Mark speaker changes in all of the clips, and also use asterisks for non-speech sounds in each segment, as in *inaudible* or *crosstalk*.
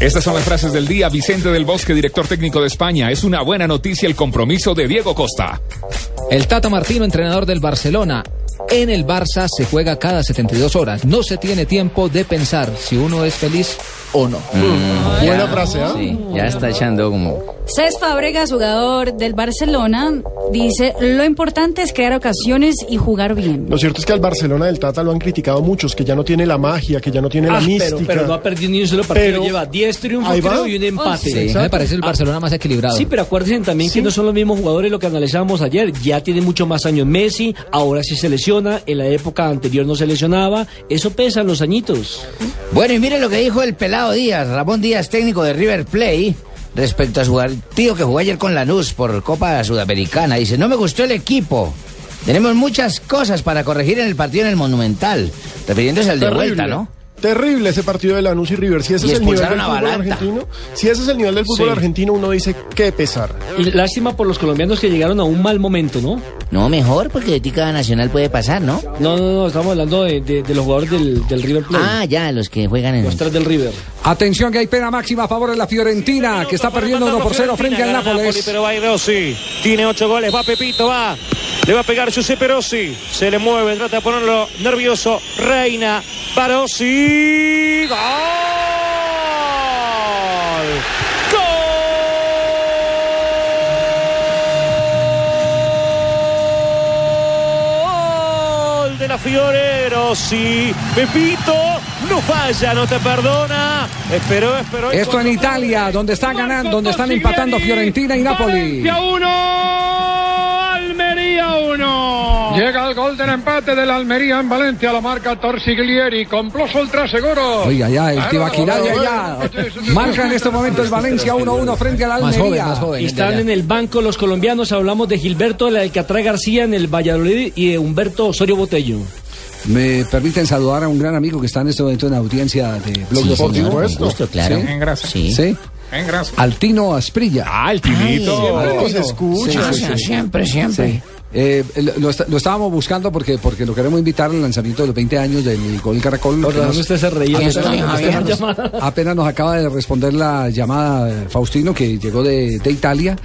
Speaker 1: Estas son las frases del día. Vicente del Bosque, director técnico de España. Es una buena noticia el compromiso de Diego Costa.
Speaker 2: El Tata Martino, entrenador del Barcelona. En el Barça se juega cada 72 horas. No se tiene tiempo de pensar si uno es feliz o no.
Speaker 3: Buena frase, ¿ah?
Speaker 4: Sí, ya está echando como...
Speaker 5: Cés Fábregas, jugador del Barcelona, dice, lo importante es crear ocasiones y jugar bien.
Speaker 3: Lo cierto es que al Barcelona del Tata lo han criticado muchos, que ya no tiene la magia, que ya no tiene la
Speaker 6: Ah,
Speaker 3: mística.
Speaker 6: pero, pero no ha perdido ni un solo partido.
Speaker 3: Pero-
Speaker 6: lleva 10 triunfos creo, y un empate.
Speaker 2: Sí, me parece el Barcelona más equilibrado.
Speaker 6: Sí, pero acuérdense también que no son los mismos jugadores lo que analizábamos ayer. Ya tiene mucho más años Messi, ahora sí se lesiona, en la época anterior no se lesionaba. Eso pesa en los añitos.
Speaker 4: Bueno, y mire lo que dijo el pelado Díaz, Ramón Díaz, técnico de River Play, respecto a su partido que jugó ayer con Lanús por Copa Sudamericana. Dice, no me gustó el equipo. Tenemos muchas cosas para corregir en el partido en el Monumental. Refiriéndose al de
Speaker 3: Terrible.
Speaker 4: vuelta, ¿no?
Speaker 3: Terrible ese partido de Lanús y River. Si ese
Speaker 4: Y
Speaker 3: es el nivel del fútbol argentino, si ese es el nivel del fútbol
Speaker 6: Sí.
Speaker 3: argentino, uno dice qué pesar.
Speaker 6: Y lástima por los colombianos que llegaron a un mal momento, ¿no?
Speaker 4: No, mejor, porque de ti cada nacional puede pasar, ¿no?
Speaker 6: No, no, no, estamos hablando de, de- de los jugadores del, del River Plate.
Speaker 4: Ah, ya, los que juegan en...
Speaker 6: Los tres del River.
Speaker 7: Atención que hay pena máxima a favor de la Fiorentina, que está perdiendo 1 por 0 frente al Nápoles.
Speaker 8: pero va Rossi. Tiene ocho goles, va Pepito, va. Le va a pegar Giuseppe Rossi. Se le mueve, trata de ponerlo nervioso. Reina. ¡Gol! ¡Gol! De la Fiore Rossi. Pepito, no falla, no te perdona. Esperó, esperó.
Speaker 7: Esto en Italia, donde están ganando, donde están empatando Fiorentina y Napoli.
Speaker 9: Valencia 1, Almería 1. Llega el gol del empate del Almería en Valencia, lo marca Torsiglieri, comploso el traseguro.
Speaker 7: Oiga, ya, el Tibaquirá ya. Marca en este momento el Valencia 1-1 frente al
Speaker 2: Más
Speaker 7: Almería.
Speaker 2: joven, más joven.
Speaker 6: Están en el banco los colombianos. Hablamos de Gilberto de la Alcatraz García en el Valladolid y de Humberto Osorio Botello.
Speaker 7: Me permiten saludar a un gran amigo que está en este momento en audiencia de Blog
Speaker 4: Sí,
Speaker 7: Deportivo.
Speaker 4: señor, con gusto, claro.
Speaker 7: Sí.
Speaker 1: En grasa.
Speaker 4: Sí.
Speaker 7: Sí.
Speaker 1: En grasa.
Speaker 7: Altino Asprilla.
Speaker 1: Ah, el tinito.
Speaker 3: Algo se escucha.
Speaker 7: Sí, sí, sí.
Speaker 4: Siempre, siempre.
Speaker 7: Eh, lo, lo está- lo estábamos buscando porque, porque lo queremos invitar al lanzamiento de los 20 años del Gol Caracol. Nos-
Speaker 6: usted se reía.
Speaker 7: Apenas nos acaba de responder la llamada Faustino que llegó de, de Italia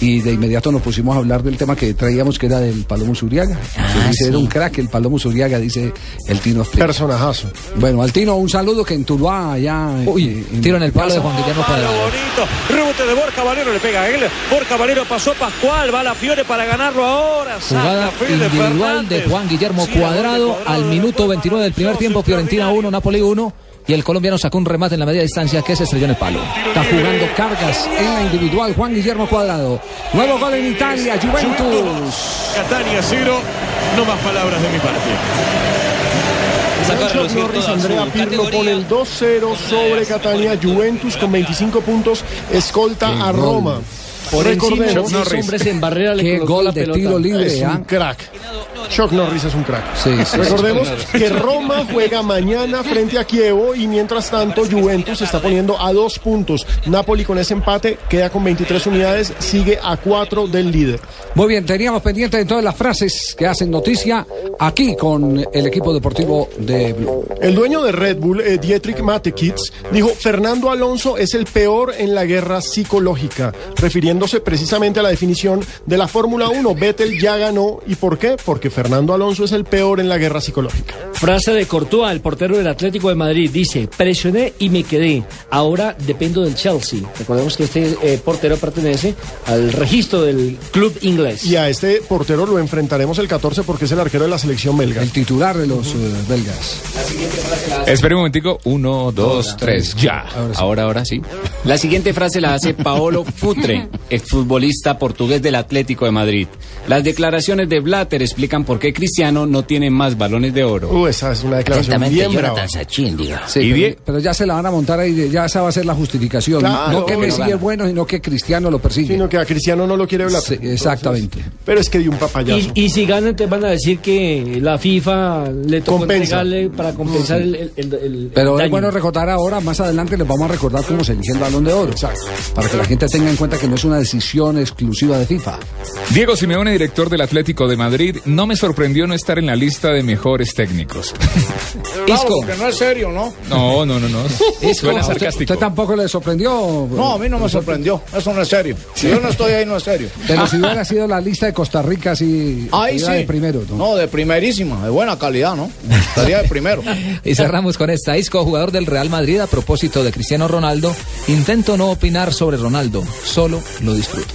Speaker 7: y de inmediato nos pusimos a hablar del tema que traíamos que era del Palomo Zuriaga.
Speaker 4: Ah,
Speaker 7: Que dice,
Speaker 4: sí.
Speaker 7: era un crack el Palomo Zuriaga, dice el Tino.
Speaker 3: Personajazo.
Speaker 7: Bueno, Altino, un saludo que en Tuluá allá...
Speaker 2: Uy,
Speaker 7: en-
Speaker 2: tiro en el palo de Juan Guillermo Cuadrado.
Speaker 8: bonito. Rebote de Borja Valero, le pega a él. Borja Valero pasó Pascual, va a la Fiore para ganarlo ahora.
Speaker 2: Jugada individual de. Juan Guillermo Cuadrado al minuto 29 del primer tiempo. Fiorentina 1, Napoli 1. Y el colombiano sacó un remate en la media distancia que se estrelló en el palo.
Speaker 7: Está jugando cargas en la individual Juan Guillermo Cuadrado. Nuevo gol en Italia, Juventus.
Speaker 8: Catania cero. No más palabras de mi parte.
Speaker 3: Chuck Norris, Andrea Pirlo pone el 2-0 sobre Catania. Juventus con 25 puntos escolta a Roma.
Speaker 6: Por encima de
Speaker 3: Recordemos,
Speaker 6: seis hombres en barrera le
Speaker 7: Qué gol
Speaker 6: la
Speaker 7: de
Speaker 6: pelota.
Speaker 7: tiro libre,
Speaker 3: es
Speaker 7: ¿ah?
Speaker 3: un crack. Chuck Norris es un crack.
Speaker 7: Sí, sí, sí.
Speaker 3: Recordemos que Roma juega mañana frente a Kievo y mientras tanto Juventus se está poniendo a dos puntos. Napoli con ese empate queda con 23 unidades, sigue a cuatro del líder.
Speaker 7: Muy bien, teníamos pendiente de todas las frases que hacen noticia aquí con el equipo deportivo de Blue.
Speaker 3: El dueño de Red Bull, eh, Dietrich Matekic, dijo, Fernando Alonso es el peor en la guerra psicológica, precisamente a la definición de la Fórmula 1. Vettel ya ganó. ¿Y por qué? Porque Fernando Alonso es el peor en la guerra psicológica.
Speaker 6: Frase de Courtois, el portero del Atlético de Madrid, dice, presioné y me quedé, ahora dependo del Chelsea. Recordemos que este eh, portero pertenece al registro del club inglés.
Speaker 3: Y a este portero lo enfrentaremos el 14 porque es el arquero de la selección belga.
Speaker 7: El titular de los eh, belgas.
Speaker 1: Espera un momentico. Uno, dos, tres. Ya.
Speaker 10: Ahora, ahora sí. *laughs* La siguiente frase la hace Paolo Futre, *laughs* exfutbolista portugués del Atlético de Madrid. Las declaraciones de Blatter explican por qué Cristiano no tiene más balones de oro.
Speaker 3: Uh, esa es una declaración bien brava.
Speaker 4: Sachin.
Speaker 7: Sí,
Speaker 1: ¿Y
Speaker 7: pero,
Speaker 1: bien?
Speaker 7: pero ya se la van a montar ahí, ya esa va a ser la justificación.
Speaker 3: Claro,
Speaker 7: no que Messi es bueno, sino que Cristiano lo persigue.
Speaker 3: Sino que a Cristiano no lo quiere hablar.
Speaker 7: Sí, exactamente.
Speaker 3: Pero es que dio un papayazo.
Speaker 6: Y, y si ganan, te van a decir que la FIFA le tocó
Speaker 3: Compensa.
Speaker 6: para compensar el, el- el- el
Speaker 7: Pero es bueno recordar ahora, más adelante les vamos a recordar cómo se eligió el balón de oro. Para que la gente tenga en cuenta que no es una decisión exclusiva de FIFA.
Speaker 1: Diego Simeone, director del Atlético de Madrid, no me sorprendió no estar en la lista de mejores técnicos.
Speaker 11: Claro, porque no es serio, ¿no?
Speaker 1: No, no, no, no.
Speaker 7: Isco,
Speaker 1: Suena
Speaker 7: ¿a usted, tampoco le sorprendió?
Speaker 11: No, a mí no me sorprendió. Eso no es serio. Si yo no estoy ahí, no es serio.
Speaker 7: Pero si hubiera sido la lista de Costa Rica, sí.
Speaker 11: Ahí sí.
Speaker 7: de primero, ¿no?
Speaker 11: No, de primerísima, de buena calidad, ¿no? Estaría de primero. *laughs*
Speaker 2: Y cerramos con esta. Isco, jugador del Real Madrid, a propósito de Cristiano Ronaldo, intento no opinar sobre Ronaldo, solo lo disfruto.